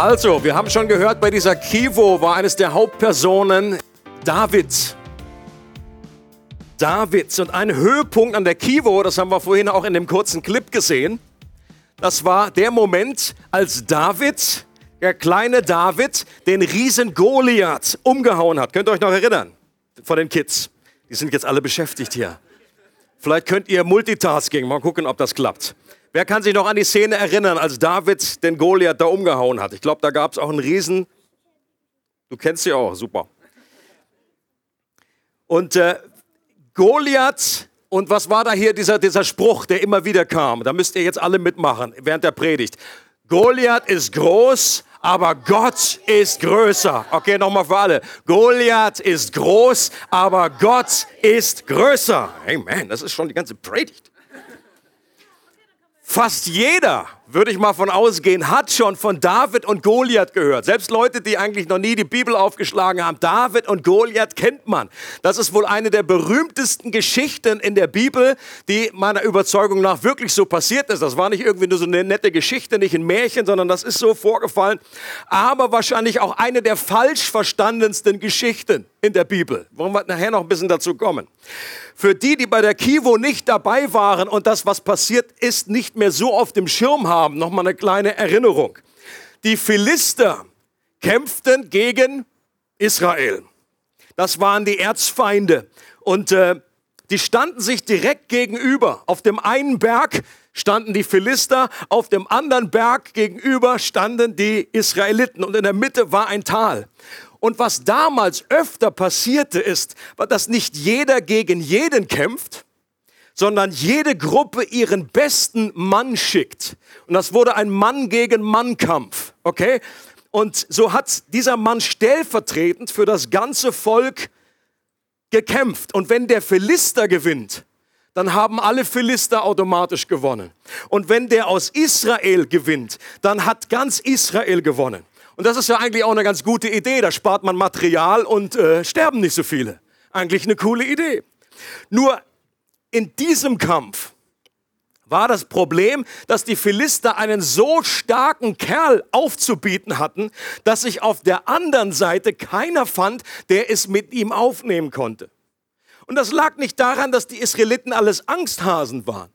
Also, wir haben schon gehört, bei dieser Kivo war eines der Hauptpersonen David. David. Und ein Höhepunkt an der Kivo, das haben wir vorhin auch in dem kurzen Clip gesehen, das war der Moment, als David, der kleine David, den Riesen Goliath umgehauen hat. Könnt ihr euch noch erinnern? Von den Kids. Die sind jetzt alle beschäftigt hier. Vielleicht könnt ihr Multitasking, mal gucken, ob das klappt. Wer kann sich noch an die Szene erinnern, als David den Goliath da umgehauen hat? Ich glaube, da gab es auch einen Riesen. Du kennst sie auch, super. Und äh, Goliath, und was war da hier dieser, dieser Spruch, der immer wieder kam? Da müsst ihr jetzt alle mitmachen während der Predigt. Goliath ist groß, aber Gott ist größer. Okay, nochmal für alle. Goliath ist groß, aber Gott ist größer. Amen, das ist schon die ganze Predigt. Fast jeder, würde ich mal von ausgehen, hat schon von David und Goliath gehört. Selbst Leute, die eigentlich noch nie die Bibel aufgeschlagen haben. David und Goliath kennt man. Das ist wohl eine der berühmtesten Geschichten in der Bibel, die meiner Überzeugung nach wirklich so passiert ist. Das war nicht irgendwie nur so eine nette Geschichte, nicht ein Märchen, sondern das ist so vorgefallen. Aber wahrscheinlich auch eine der falsch verstandensten Geschichten in der Bibel. Wollen wir nachher noch ein bisschen dazu kommen. Für die, die bei der Kivo nicht dabei waren und das, was passiert ist, nicht mehr so auf dem Schirm haben, nochmal eine kleine Erinnerung. Die Philister kämpften gegen Israel. Das waren die Erzfeinde. Und äh, die standen sich direkt gegenüber. Auf dem einen Berg standen die Philister, auf dem anderen Berg gegenüber standen die Israeliten und in der Mitte war ein Tal. Und was damals öfter passierte ist, dass nicht jeder gegen jeden kämpft, sondern jede Gruppe ihren besten Mann schickt. Und das wurde ein Mann gegen Mann Kampf, okay? Und so hat dieser Mann stellvertretend für das ganze Volk gekämpft. Und wenn der Philister gewinnt, dann haben alle Philister automatisch gewonnen. Und wenn der aus Israel gewinnt, dann hat ganz Israel gewonnen. Und das ist ja eigentlich auch eine ganz gute Idee. Da spart man Material und äh, sterben nicht so viele. Eigentlich eine coole Idee. Nur in diesem Kampf war das Problem, dass die Philister einen so starken Kerl aufzubieten hatten, dass sich auf der anderen Seite keiner fand, der es mit ihm aufnehmen konnte. Und das lag nicht daran, dass die Israeliten alles Angsthasen waren.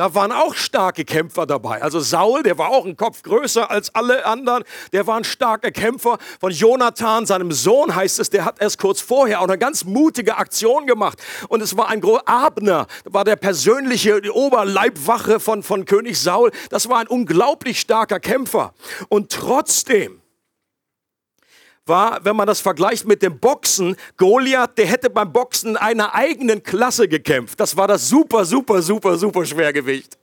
Da waren auch starke Kämpfer dabei. Also Saul, der war auch ein Kopf größer als alle anderen, der war ein starker Kämpfer. Von Jonathan, seinem Sohn heißt es, der hat erst kurz vorher auch eine ganz mutige Aktion gemacht. Und es war ein Gro Abner, war der persönliche Oberleibwache von, von König Saul. Das war ein unglaublich starker Kämpfer. Und trotzdem war, wenn man das vergleicht mit dem Boxen, Goliath, der hätte beim Boxen einer eigenen Klasse gekämpft. Das war das super, super, super, super Schwergewicht.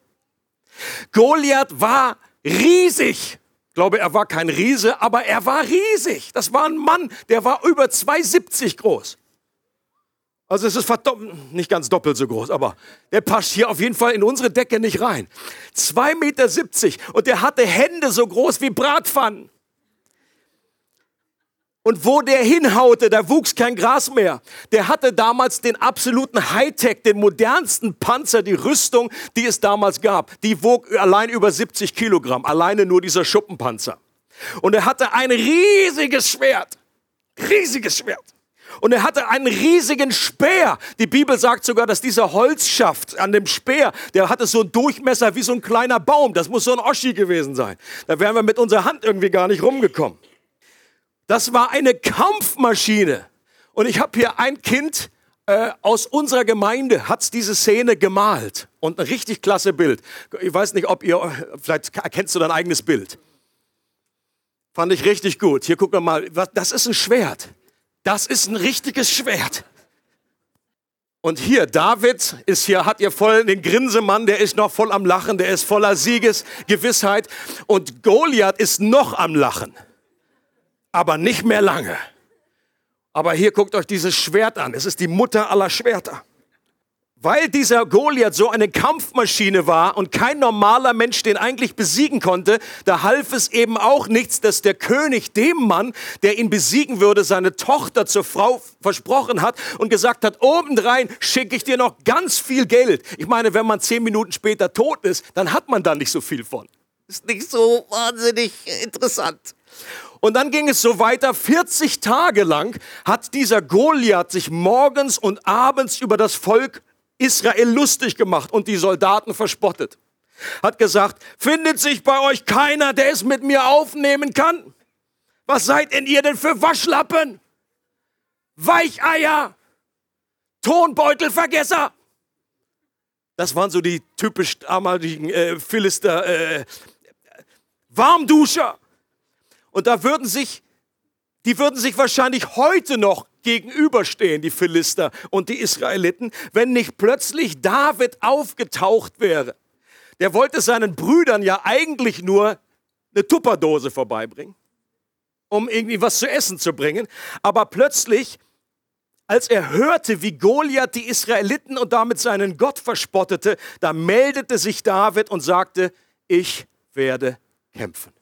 Goliath war riesig. Ich glaube, er war kein Riese, aber er war riesig. Das war ein Mann, der war über 2,70 groß. Also es ist nicht ganz doppelt so groß, aber der passt hier auf jeden Fall in unsere Decke nicht rein. 2,70 Meter und der hatte Hände so groß wie Bratpfannen. Und wo der hinhaute, da wuchs kein Gras mehr. Der hatte damals den absoluten Hightech, den modernsten Panzer, die Rüstung, die es damals gab. Die wog allein über 70 Kilogramm, alleine nur dieser Schuppenpanzer. Und er hatte ein riesiges Schwert, riesiges Schwert. Und er hatte einen riesigen Speer. Die Bibel sagt sogar, dass dieser Holzschaft an dem Speer, der hatte so einen Durchmesser wie so ein kleiner Baum. Das muss so ein Oschi gewesen sein. Da wären wir mit unserer Hand irgendwie gar nicht rumgekommen. Das war eine Kampfmaschine. Und ich habe hier ein Kind äh, aus unserer Gemeinde, hat diese Szene gemalt. Und ein richtig klasse Bild. Ich weiß nicht, ob ihr, vielleicht erkennst du dein eigenes Bild. Fand ich richtig gut. Hier wir mal, das ist ein Schwert. Das ist ein richtiges Schwert. Und hier, David ist hier, hat ihr voll den Grinsemann, der ist noch voll am Lachen, der ist voller Siegesgewissheit. Und Goliath ist noch am Lachen. Aber nicht mehr lange. Aber hier guckt euch dieses Schwert an. Es ist die Mutter aller Schwerter. Weil dieser Goliath so eine Kampfmaschine war und kein normaler Mensch den eigentlich besiegen konnte, da half es eben auch nichts, dass der König dem Mann, der ihn besiegen würde, seine Tochter zur Frau versprochen hat und gesagt hat, obendrein schicke ich dir noch ganz viel Geld. Ich meine, wenn man zehn Minuten später tot ist, dann hat man da nicht so viel von. Ist nicht so wahnsinnig interessant. Und dann ging es so weiter. 40 Tage lang hat dieser Goliath sich morgens und abends über das Volk Israel lustig gemacht und die Soldaten verspottet. Hat gesagt, findet sich bei euch keiner, der es mit mir aufnehmen kann? Was seid denn ihr denn für Waschlappen? Weicheier, Tonbeutelvergesser. Das waren so die typisch damaligen äh, Philister, äh, Warmduscher. Und da würden sich, die würden sich wahrscheinlich heute noch gegenüberstehen, die Philister und die Israeliten, wenn nicht plötzlich David aufgetaucht wäre. Der wollte seinen Brüdern ja eigentlich nur eine Tupperdose vorbeibringen, um irgendwie was zu essen zu bringen. Aber plötzlich, als er hörte, wie Goliath die Israeliten und damit seinen Gott verspottete, da meldete sich David und sagte, ich werde kämpfen.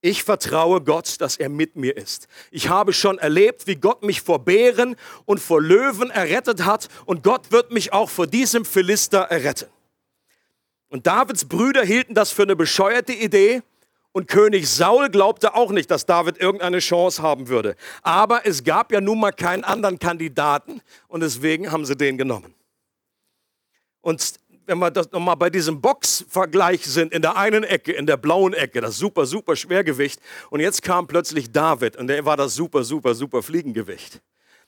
Ich vertraue Gott, dass er mit mir ist. Ich habe schon erlebt, wie Gott mich vor Bären und vor Löwen errettet hat und Gott wird mich auch vor diesem Philister erretten. Und Davids Brüder hielten das für eine bescheuerte Idee und König Saul glaubte auch nicht, dass David irgendeine Chance haben würde. Aber es gab ja nun mal keinen anderen Kandidaten und deswegen haben sie den genommen. Und wenn wir das nochmal bei diesem Boxvergleich sind, in der einen Ecke, in der blauen Ecke, das super, super Schwergewicht. Und jetzt kam plötzlich David und der war das super, super, super Fliegengewicht.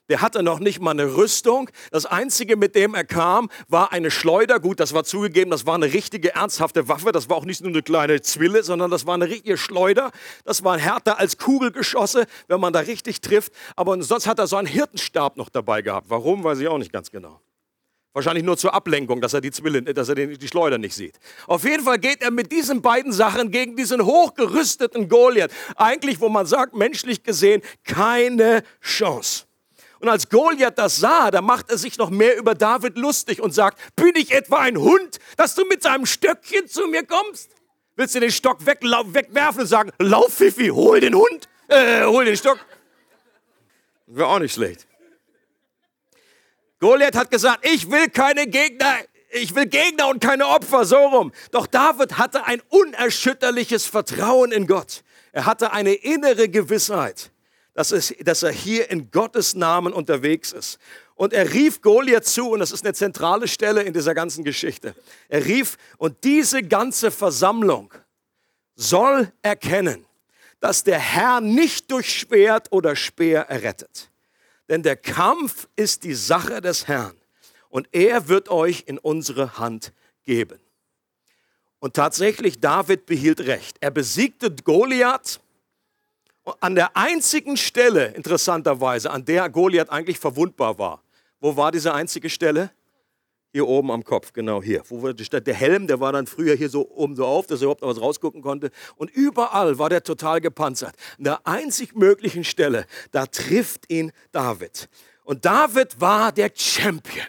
Der hatte noch nicht mal eine Rüstung. Das Einzige, mit dem er kam, war eine Schleuder. Gut, das war zugegeben, das war eine richtige, ernsthafte Waffe. Das war auch nicht nur eine kleine Zwille, sondern das war eine richtige Schleuder. Das war härter als Kugelgeschosse, wenn man da richtig trifft. Aber sonst hat er so einen Hirtenstab noch dabei gehabt. Warum, weiß ich auch nicht ganz genau. Wahrscheinlich nur zur Ablenkung, dass er die Zwillen, dass er die Schleuder nicht sieht. Auf jeden Fall geht er mit diesen beiden Sachen gegen diesen hochgerüsteten Goliath. Eigentlich, wo man sagt, menschlich gesehen, keine Chance. Und als Goliath das sah, da macht er sich noch mehr über David lustig und sagt, bin ich etwa ein Hund, dass du mit seinem Stöckchen zu mir kommst? Willst du den Stock wegwerfen und sagen, lauf Fifi, hol den Hund, äh, hol den Stock? Wäre auch nicht schlecht. Goliath hat gesagt, ich will keine Gegner, ich will Gegner und keine Opfer, so rum. Doch David hatte ein unerschütterliches Vertrauen in Gott. Er hatte eine innere Gewissheit, dass, es, dass er hier in Gottes Namen unterwegs ist. Und er rief Goliath zu, und das ist eine zentrale Stelle in dieser ganzen Geschichte. Er rief, und diese ganze Versammlung soll erkennen, dass der Herr nicht durch Schwert oder Speer errettet denn der Kampf ist die Sache des Herrn und er wird euch in unsere Hand geben. Und tatsächlich, David behielt recht. Er besiegte Goliath an der einzigen Stelle, interessanterweise, an der Goliath eigentlich verwundbar war. Wo war diese einzige Stelle? Hier oben am Kopf, genau hier. Wo war der Helm, der war dann früher hier so oben so auf, dass er überhaupt noch was rausgucken konnte. Und überall war der total gepanzert. An der einzig möglichen Stelle, da trifft ihn David. Und David war der Champion.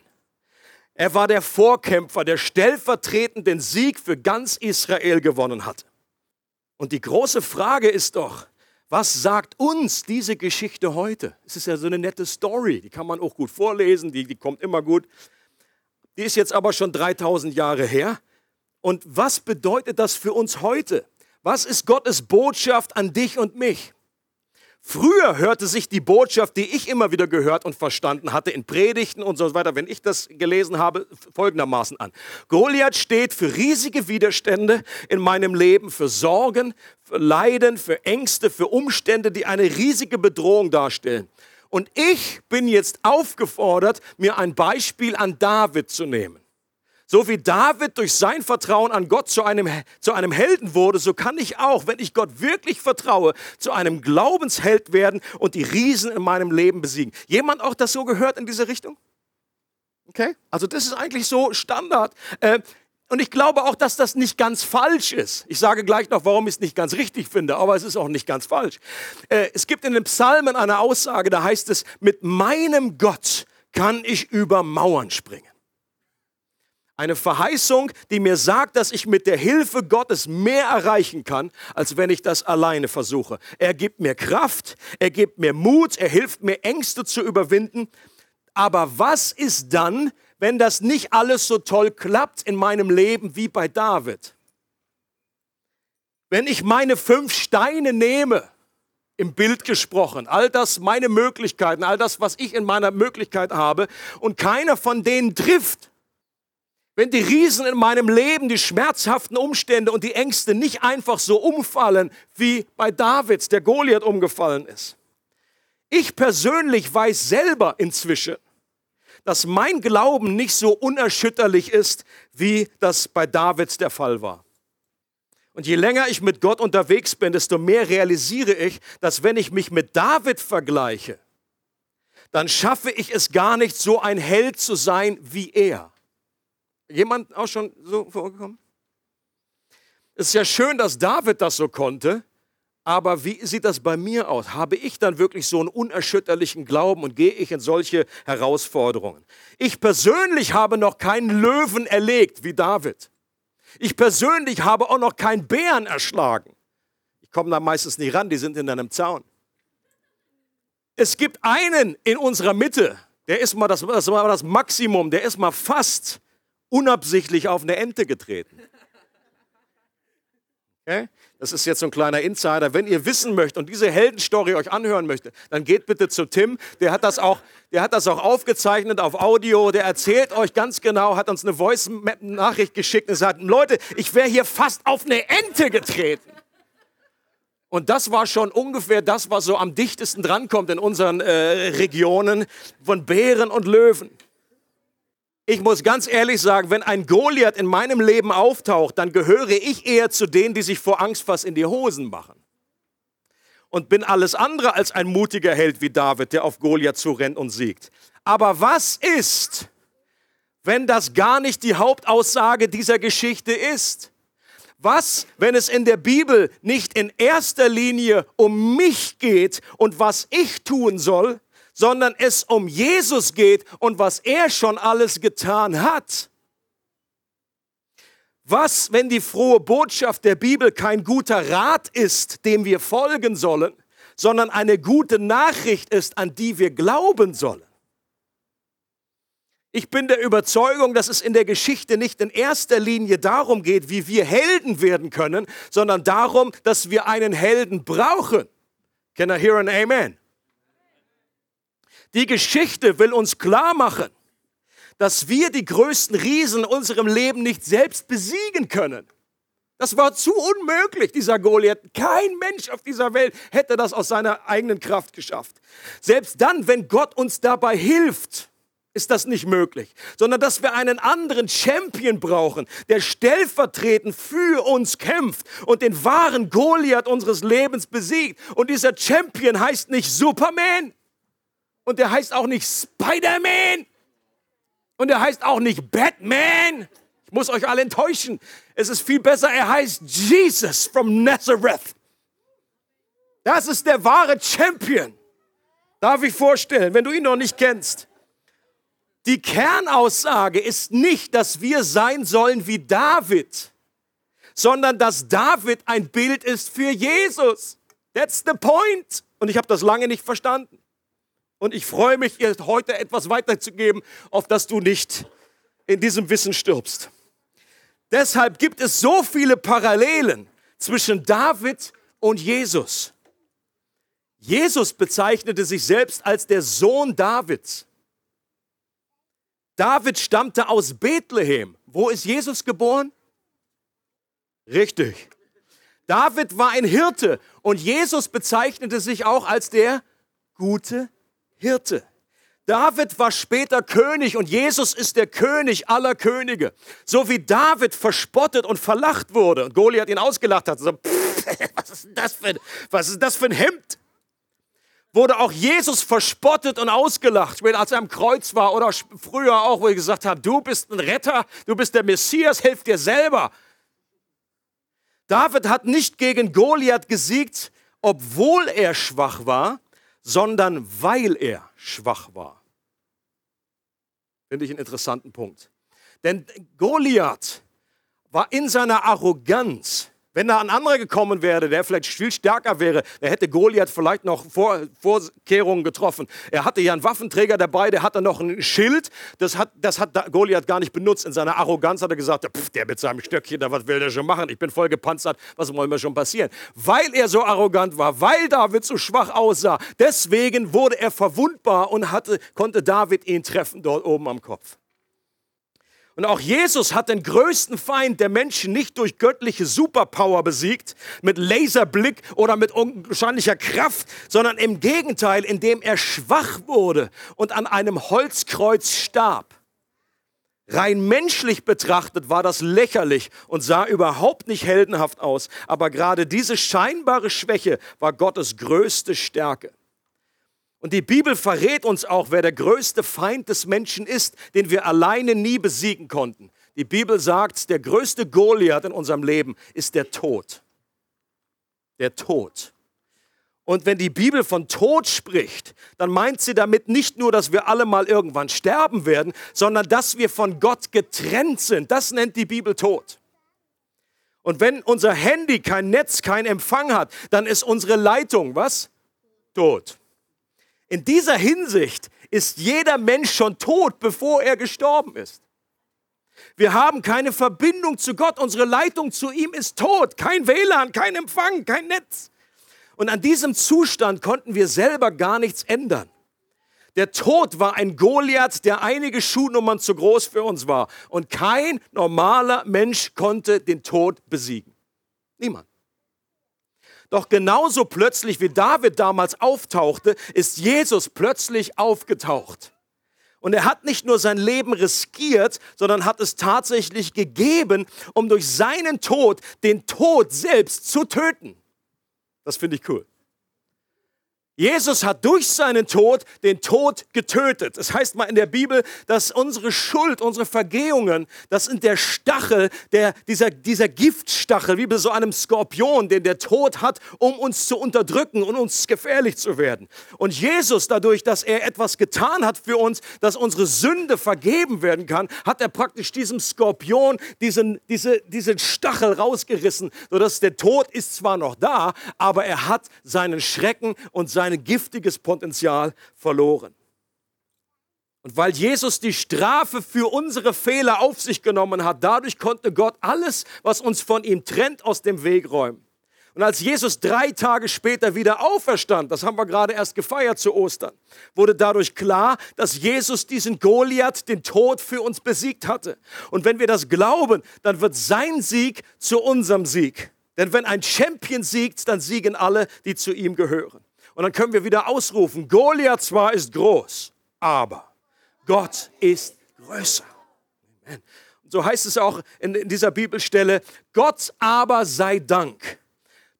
Er war der Vorkämpfer, der stellvertretend den Sieg für ganz Israel gewonnen hat. Und die große Frage ist doch, was sagt uns diese Geschichte heute? Es ist ja so eine nette Story, die kann man auch gut vorlesen, die, die kommt immer gut. Die ist jetzt aber schon 3000 Jahre her. Und was bedeutet das für uns heute? Was ist Gottes Botschaft an dich und mich? Früher hörte sich die Botschaft, die ich immer wieder gehört und verstanden hatte, in Predigten und so weiter, wenn ich das gelesen habe, folgendermaßen an. Goliath steht für riesige Widerstände in meinem Leben, für Sorgen, für Leiden, für Ängste, für Umstände, die eine riesige Bedrohung darstellen. Und ich bin jetzt aufgefordert, mir ein Beispiel an David zu nehmen. So wie David durch sein Vertrauen an Gott zu einem, zu einem Helden wurde, so kann ich auch, wenn ich Gott wirklich vertraue, zu einem Glaubensheld werden und die Riesen in meinem Leben besiegen. Jemand auch das so gehört in diese Richtung? Okay? Also das ist eigentlich so Standard. Äh, und ich glaube auch, dass das nicht ganz falsch ist. Ich sage gleich noch, warum ich es nicht ganz richtig finde, aber es ist auch nicht ganz falsch. Äh, es gibt in den Psalmen eine Aussage, da heißt es, mit meinem Gott kann ich über Mauern springen. Eine Verheißung, die mir sagt, dass ich mit der Hilfe Gottes mehr erreichen kann, als wenn ich das alleine versuche. Er gibt mir Kraft, er gibt mir Mut, er hilft mir Ängste zu überwinden. Aber was ist dann, wenn das nicht alles so toll klappt in meinem Leben wie bei David. Wenn ich meine fünf Steine nehme, im Bild gesprochen, all das, meine Möglichkeiten, all das, was ich in meiner Möglichkeit habe, und keiner von denen trifft, wenn die Riesen in meinem Leben, die schmerzhaften Umstände und die Ängste nicht einfach so umfallen, wie bei Davids, der Goliath umgefallen ist. Ich persönlich weiß selber inzwischen, dass mein Glauben nicht so unerschütterlich ist, wie das bei Davids der Fall war. Und je länger ich mit Gott unterwegs bin, desto mehr realisiere ich, dass wenn ich mich mit David vergleiche, dann schaffe ich es gar nicht, so ein Held zu sein wie er. Jemand auch schon so vorgekommen? Es ist ja schön, dass David das so konnte, aber wie sieht das bei mir aus? Habe ich dann wirklich so einen unerschütterlichen Glauben und gehe ich in solche Herausforderungen? Ich persönlich habe noch keinen Löwen erlegt wie David. Ich persönlich habe auch noch keinen Bären erschlagen. Ich komme da meistens nicht ran, die sind in einem Zaun. Es gibt einen in unserer Mitte, der ist mal das, das war das Maximum, der ist mal fast unabsichtlich auf eine Ente getreten. Das ist jetzt so ein kleiner Insider. Wenn ihr wissen möchtet und diese Heldenstory euch anhören möchtet, dann geht bitte zu Tim. Der hat das auch, der hat das auch aufgezeichnet auf Audio. Der erzählt euch ganz genau, hat uns eine Voice-Nachricht geschickt und sagt, Leute, ich wäre hier fast auf eine Ente getreten. Und das war schon ungefähr das, was so am dichtesten drankommt in unseren äh, Regionen von Bären und Löwen. Ich muss ganz ehrlich sagen, wenn ein Goliath in meinem Leben auftaucht, dann gehöre ich eher zu denen, die sich vor Angst fast in die Hosen machen. Und bin alles andere als ein mutiger Held wie David, der auf Goliath zurennt und siegt. Aber was ist, wenn das gar nicht die Hauptaussage dieser Geschichte ist? Was, wenn es in der Bibel nicht in erster Linie um mich geht und was ich tun soll, sondern es um Jesus geht und was er schon alles getan hat. Was, wenn die frohe Botschaft der Bibel kein guter Rat ist, dem wir folgen sollen, sondern eine gute Nachricht ist, an die wir glauben sollen? Ich bin der Überzeugung, dass es in der Geschichte nicht in erster Linie darum geht, wie wir Helden werden können, sondern darum, dass wir einen Helden brauchen. Can I hear an Amen? Die Geschichte will uns klar machen, dass wir die größten Riesen in unserem Leben nicht selbst besiegen können. Das war zu unmöglich, dieser Goliath. Kein Mensch auf dieser Welt hätte das aus seiner eigenen Kraft geschafft. Selbst dann, wenn Gott uns dabei hilft, ist das nicht möglich, sondern dass wir einen anderen Champion brauchen, der stellvertretend für uns kämpft und den wahren Goliath unseres Lebens besiegt. Und dieser Champion heißt nicht Superman, und der heißt auch nicht Spider-Man. Und er heißt auch nicht Batman. Ich muss euch alle enttäuschen. Es ist viel besser, er heißt Jesus from Nazareth. Das ist der wahre Champion. Darf ich vorstellen, wenn du ihn noch nicht kennst. Die Kernaussage ist nicht, dass wir sein sollen wie David, sondern dass David ein Bild ist für Jesus. That's the point. Und ich habe das lange nicht verstanden. Und ich freue mich, dir heute etwas weiterzugeben, auf das du nicht in diesem Wissen stirbst. Deshalb gibt es so viele Parallelen zwischen David und Jesus. Jesus bezeichnete sich selbst als der Sohn Davids. David stammte aus Bethlehem. Wo ist Jesus geboren? Richtig. David war ein Hirte und Jesus bezeichnete sich auch als der gute Hirte. David war später König und Jesus ist der König aller Könige. So wie David verspottet und verlacht wurde und Goliath ihn ausgelacht hat. So, pff, was, ist das für, was ist das für ein Hemd? wurde auch Jesus verspottet und ausgelacht, als er am Kreuz war oder früher auch, wo er gesagt hat, du bist ein Retter, du bist der Messias, helf dir selber. David hat nicht gegen Goliath gesiegt, obwohl er schwach war, sondern weil er schwach war. Finde ich einen interessanten Punkt. Denn Goliath war in seiner Arroganz wenn da ein anderer gekommen wäre, der vielleicht viel stärker wäre, der hätte Goliath vielleicht noch Vor Vorkehrungen getroffen. Er hatte ja einen Waffenträger dabei, der hatte noch ein Schild. Das hat, das hat Goliath gar nicht benutzt. In seiner Arroganz hat er gesagt, der mit seinem Stöckchen, da was will der schon machen? Ich bin voll gepanzert, was wollen wir schon passieren? Weil er so arrogant war, weil David so schwach aussah, deswegen wurde er verwundbar und hatte, konnte David ihn treffen dort oben am Kopf. Und auch Jesus hat den größten Feind der Menschen nicht durch göttliche Superpower besiegt, mit Laserblick oder mit unwahrscheinlicher Kraft, sondern im Gegenteil, indem er schwach wurde und an einem Holzkreuz starb. Rein menschlich betrachtet war das lächerlich und sah überhaupt nicht heldenhaft aus, aber gerade diese scheinbare Schwäche war Gottes größte Stärke. Und die Bibel verrät uns auch, wer der größte Feind des Menschen ist, den wir alleine nie besiegen konnten. Die Bibel sagt, der größte Goliath in unserem Leben ist der Tod. Der Tod. Und wenn die Bibel von Tod spricht, dann meint sie damit nicht nur, dass wir alle mal irgendwann sterben werden, sondern dass wir von Gott getrennt sind. Das nennt die Bibel Tod. Und wenn unser Handy kein Netz, kein Empfang hat, dann ist unsere Leitung, was? Tot. In dieser Hinsicht ist jeder Mensch schon tot, bevor er gestorben ist. Wir haben keine Verbindung zu Gott. Unsere Leitung zu ihm ist tot. Kein WLAN, kein Empfang, kein Netz. Und an diesem Zustand konnten wir selber gar nichts ändern. Der Tod war ein Goliath, der einige Schuhnummern zu groß für uns war. Und kein normaler Mensch konnte den Tod besiegen. Niemand. Doch genauso plötzlich wie David damals auftauchte, ist Jesus plötzlich aufgetaucht. Und er hat nicht nur sein Leben riskiert, sondern hat es tatsächlich gegeben, um durch seinen Tod den Tod selbst zu töten. Das finde ich cool. Jesus hat durch seinen Tod den Tod getötet. Es das heißt mal in der Bibel, dass unsere Schuld, unsere Vergehungen, das sind der Stachel, der, dieser, dieser Giftstachel, wie bei so einem Skorpion, den der Tod hat, um uns zu unterdrücken und uns gefährlich zu werden. Und Jesus, dadurch, dass er etwas getan hat für uns, dass unsere Sünde vergeben werden kann, hat er praktisch diesem Skorpion diesen, diese, diesen Stachel rausgerissen, sodass der Tod ist zwar noch da, aber er hat seinen Schrecken und sein sein giftiges Potenzial verloren. Und weil Jesus die Strafe für unsere Fehler auf sich genommen hat, dadurch konnte Gott alles, was uns von ihm trennt, aus dem Weg räumen. Und als Jesus drei Tage später wieder auferstand, das haben wir gerade erst gefeiert zu Ostern, wurde dadurch klar, dass Jesus diesen Goliath, den Tod für uns besiegt hatte. Und wenn wir das glauben, dann wird sein Sieg zu unserem Sieg. Denn wenn ein Champion siegt, dann siegen alle, die zu ihm gehören. Und dann können wir wieder ausrufen, Goliath zwar ist groß, aber Gott ist größer. Amen. Und so heißt es auch in, in dieser Bibelstelle, Gott aber sei Dank.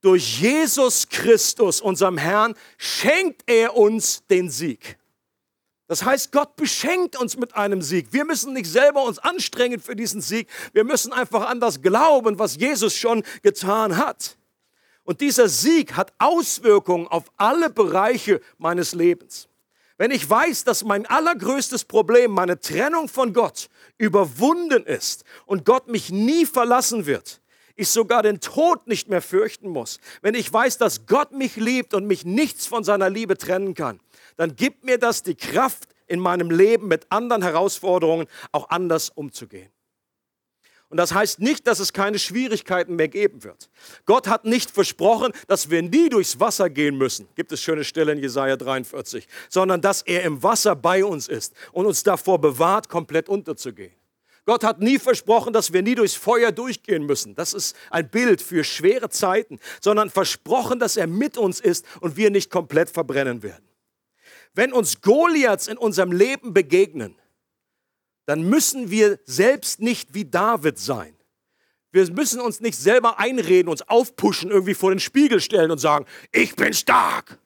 Durch Jesus Christus, unserem Herrn, schenkt er uns den Sieg. Das heißt, Gott beschenkt uns mit einem Sieg. Wir müssen nicht selber uns anstrengen für diesen Sieg. Wir müssen einfach an das glauben, was Jesus schon getan hat. Und dieser Sieg hat Auswirkungen auf alle Bereiche meines Lebens. Wenn ich weiß, dass mein allergrößtes Problem, meine Trennung von Gott, überwunden ist und Gott mich nie verlassen wird, ich sogar den Tod nicht mehr fürchten muss, wenn ich weiß, dass Gott mich liebt und mich nichts von seiner Liebe trennen kann, dann gibt mir das die Kraft, in meinem Leben mit anderen Herausforderungen auch anders umzugehen. Und das heißt nicht, dass es keine Schwierigkeiten mehr geben wird. Gott hat nicht versprochen, dass wir nie durchs Wasser gehen müssen. Gibt es schöne Stelle in Jesaja 43. Sondern dass er im Wasser bei uns ist und uns davor bewahrt, komplett unterzugehen. Gott hat nie versprochen, dass wir nie durchs Feuer durchgehen müssen. Das ist ein Bild für schwere Zeiten, sondern versprochen, dass er mit uns ist und wir nicht komplett verbrennen werden. Wenn uns Goliaths in unserem Leben begegnen, dann müssen wir selbst nicht wie David sein. Wir müssen uns nicht selber einreden, uns aufpushen, irgendwie vor den Spiegel stellen und sagen, ich bin stark.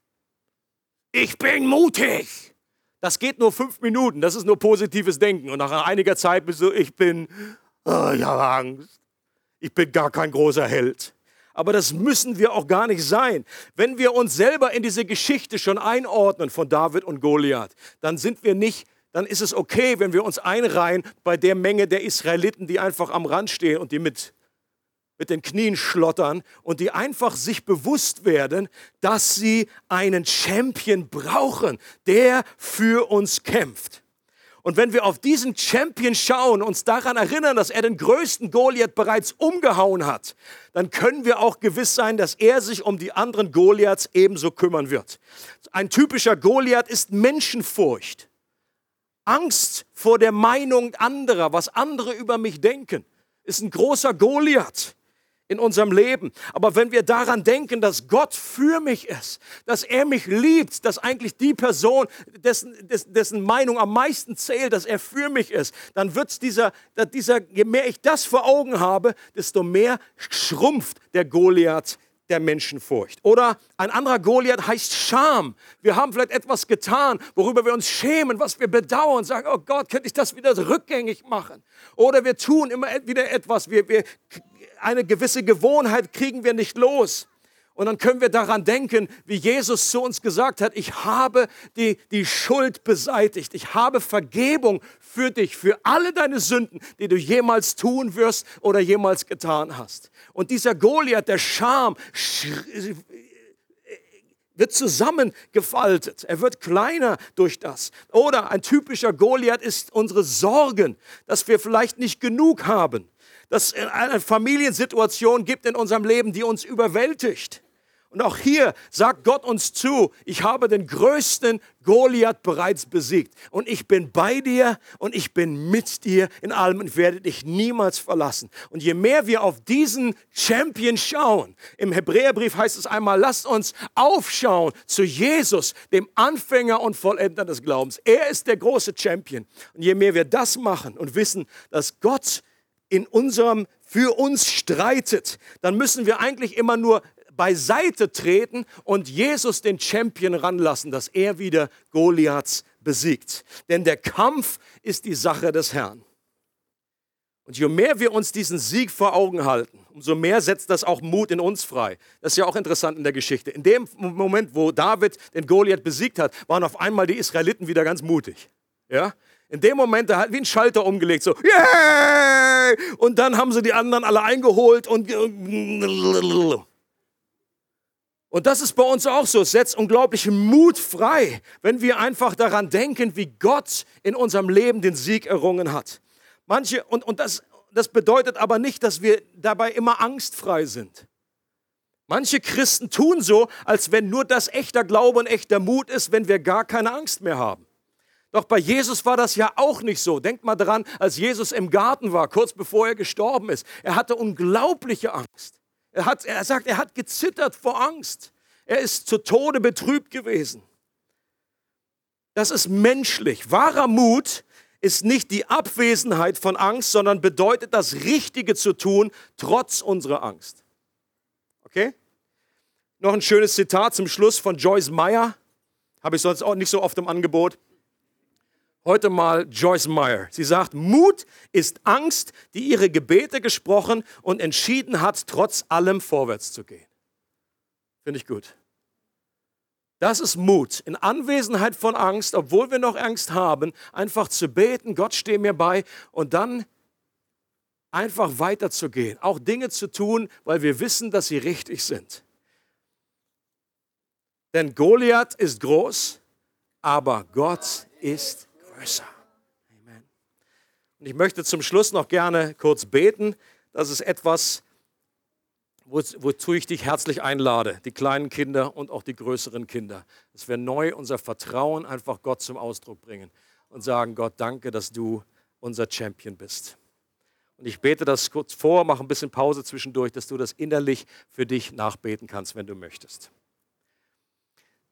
ich bin mutig. Das geht nur fünf Minuten, das ist nur positives Denken. Und nach einiger Zeit bist du, ich bin, oh, ich habe Angst. Ich bin gar kein großer Held. Aber das müssen wir auch gar nicht sein. Wenn wir uns selber in diese Geschichte schon einordnen von David und Goliath, dann sind wir nicht dann ist es okay, wenn wir uns einreihen bei der Menge der Israeliten, die einfach am Rand stehen und die mit, mit den Knien schlottern und die einfach sich bewusst werden, dass sie einen Champion brauchen, der für uns kämpft. Und wenn wir auf diesen Champion schauen, uns daran erinnern, dass er den größten Goliath bereits umgehauen hat, dann können wir auch gewiss sein, dass er sich um die anderen Goliaths ebenso kümmern wird. Ein typischer Goliath ist Menschenfurcht. Angst vor der Meinung anderer, was andere über mich denken, ist ein großer Goliath in unserem Leben. Aber wenn wir daran denken, dass Gott für mich ist, dass er mich liebt, dass eigentlich die Person, dessen, dessen Meinung am meisten zählt, dass er für mich ist, dann wird dieser, dieser, je mehr ich das vor Augen habe, desto mehr schrumpft der Goliath der Menschenfurcht. Oder ein anderer Goliath heißt Scham. Wir haben vielleicht etwas getan, worüber wir uns schämen, was wir bedauern, sagen, oh Gott, könnte ich das wieder rückgängig machen? Oder wir tun immer wieder etwas, wir, wir, eine gewisse Gewohnheit kriegen wir nicht los. Und dann können wir daran denken, wie Jesus zu uns gesagt hat, ich habe die, die Schuld beseitigt. Ich habe Vergebung für dich, für alle deine Sünden, die du jemals tun wirst oder jemals getan hast. Und dieser Goliath, der Scham, wird zusammengefaltet. Er wird kleiner durch das. Oder ein typischer Goliath ist unsere Sorgen, dass wir vielleicht nicht genug haben. Dass es eine Familiensituation gibt in unserem Leben, die uns überwältigt. Und auch hier sagt Gott uns zu, ich habe den größten Goliath bereits besiegt. Und ich bin bei dir und ich bin mit dir in allem und werde dich niemals verlassen. Und je mehr wir auf diesen Champion schauen, im Hebräerbrief heißt es einmal, lasst uns aufschauen zu Jesus, dem Anfänger und Vollender des Glaubens. Er ist der große Champion. Und je mehr wir das machen und wissen, dass Gott in unserem für uns streitet, dann müssen wir eigentlich immer nur beiseite treten und Jesus den Champion ranlassen, dass er wieder Goliaths besiegt. Denn der Kampf ist die Sache des Herrn. Und je mehr wir uns diesen Sieg vor Augen halten, umso mehr setzt das auch Mut in uns frei. Das ist ja auch interessant in der Geschichte. In dem Moment, wo David den Goliath besiegt hat, waren auf einmal die Israeliten wieder ganz mutig. Ja? In dem Moment, da hat wie ein Schalter umgelegt, so, yeah! Und dann haben sie die anderen alle eingeholt und und das ist bei uns auch so. Es setzt unglaublichen Mut frei, wenn wir einfach daran denken, wie Gott in unserem Leben den Sieg errungen hat. Manche, und, und das, das bedeutet aber nicht, dass wir dabei immer angstfrei sind. Manche Christen tun so, als wenn nur das echter Glaube und echter Mut ist, wenn wir gar keine Angst mehr haben. Doch bei Jesus war das ja auch nicht so. Denkt mal dran, als Jesus im Garten war, kurz bevor er gestorben ist. Er hatte unglaubliche Angst. Er, hat, er sagt, er hat gezittert vor Angst. Er ist zu Tode betrübt gewesen. Das ist menschlich. Wahrer Mut ist nicht die Abwesenheit von Angst, sondern bedeutet das Richtige zu tun, trotz unserer Angst. Okay? Noch ein schönes Zitat zum Schluss von Joyce Meyer. Habe ich sonst auch nicht so oft im Angebot. Heute mal Joyce Meyer. Sie sagt, Mut ist Angst, die ihre Gebete gesprochen und entschieden hat, trotz allem vorwärts zu gehen. Finde ich gut. Das ist Mut. In Anwesenheit von Angst, obwohl wir noch Angst haben, einfach zu beten, Gott stehe mir bei und dann einfach weiterzugehen. Auch Dinge zu tun, weil wir wissen, dass sie richtig sind. Denn Goliath ist groß, aber Gott ist größer. Amen. Und ich möchte zum Schluss noch gerne kurz beten. Das ist etwas, wozu ich dich herzlich einlade, die kleinen Kinder und auch die größeren Kinder, dass wir neu unser Vertrauen einfach Gott zum Ausdruck bringen und sagen, Gott, danke, dass du unser Champion bist. Und ich bete das kurz vor, mache ein bisschen Pause zwischendurch, dass du das innerlich für dich nachbeten kannst, wenn du möchtest.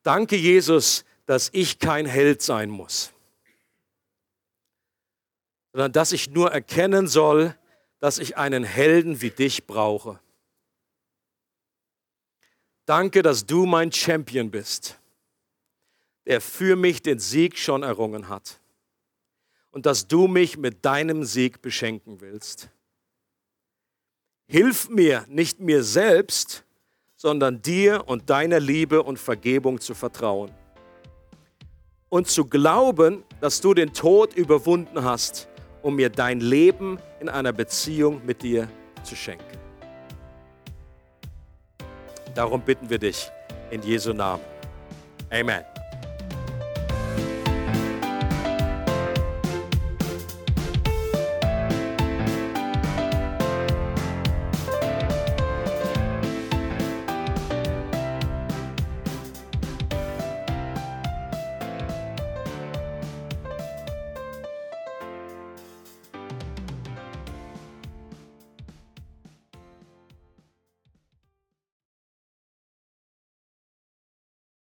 Danke, Jesus, dass ich kein Held sein muss sondern dass ich nur erkennen soll, dass ich einen Helden wie dich brauche. Danke, dass du mein Champion bist. der für mich den Sieg schon errungen hat. Und dass du mich mit deinem Sieg beschenken willst. Hilf mir, nicht mir selbst, sondern dir und deiner Liebe und Vergebung zu vertrauen. Und zu glauben, dass du den Tod überwunden hast, um mir dein Leben in einer Beziehung mit dir zu schenken. Darum bitten wir dich in Jesu Namen. Amen.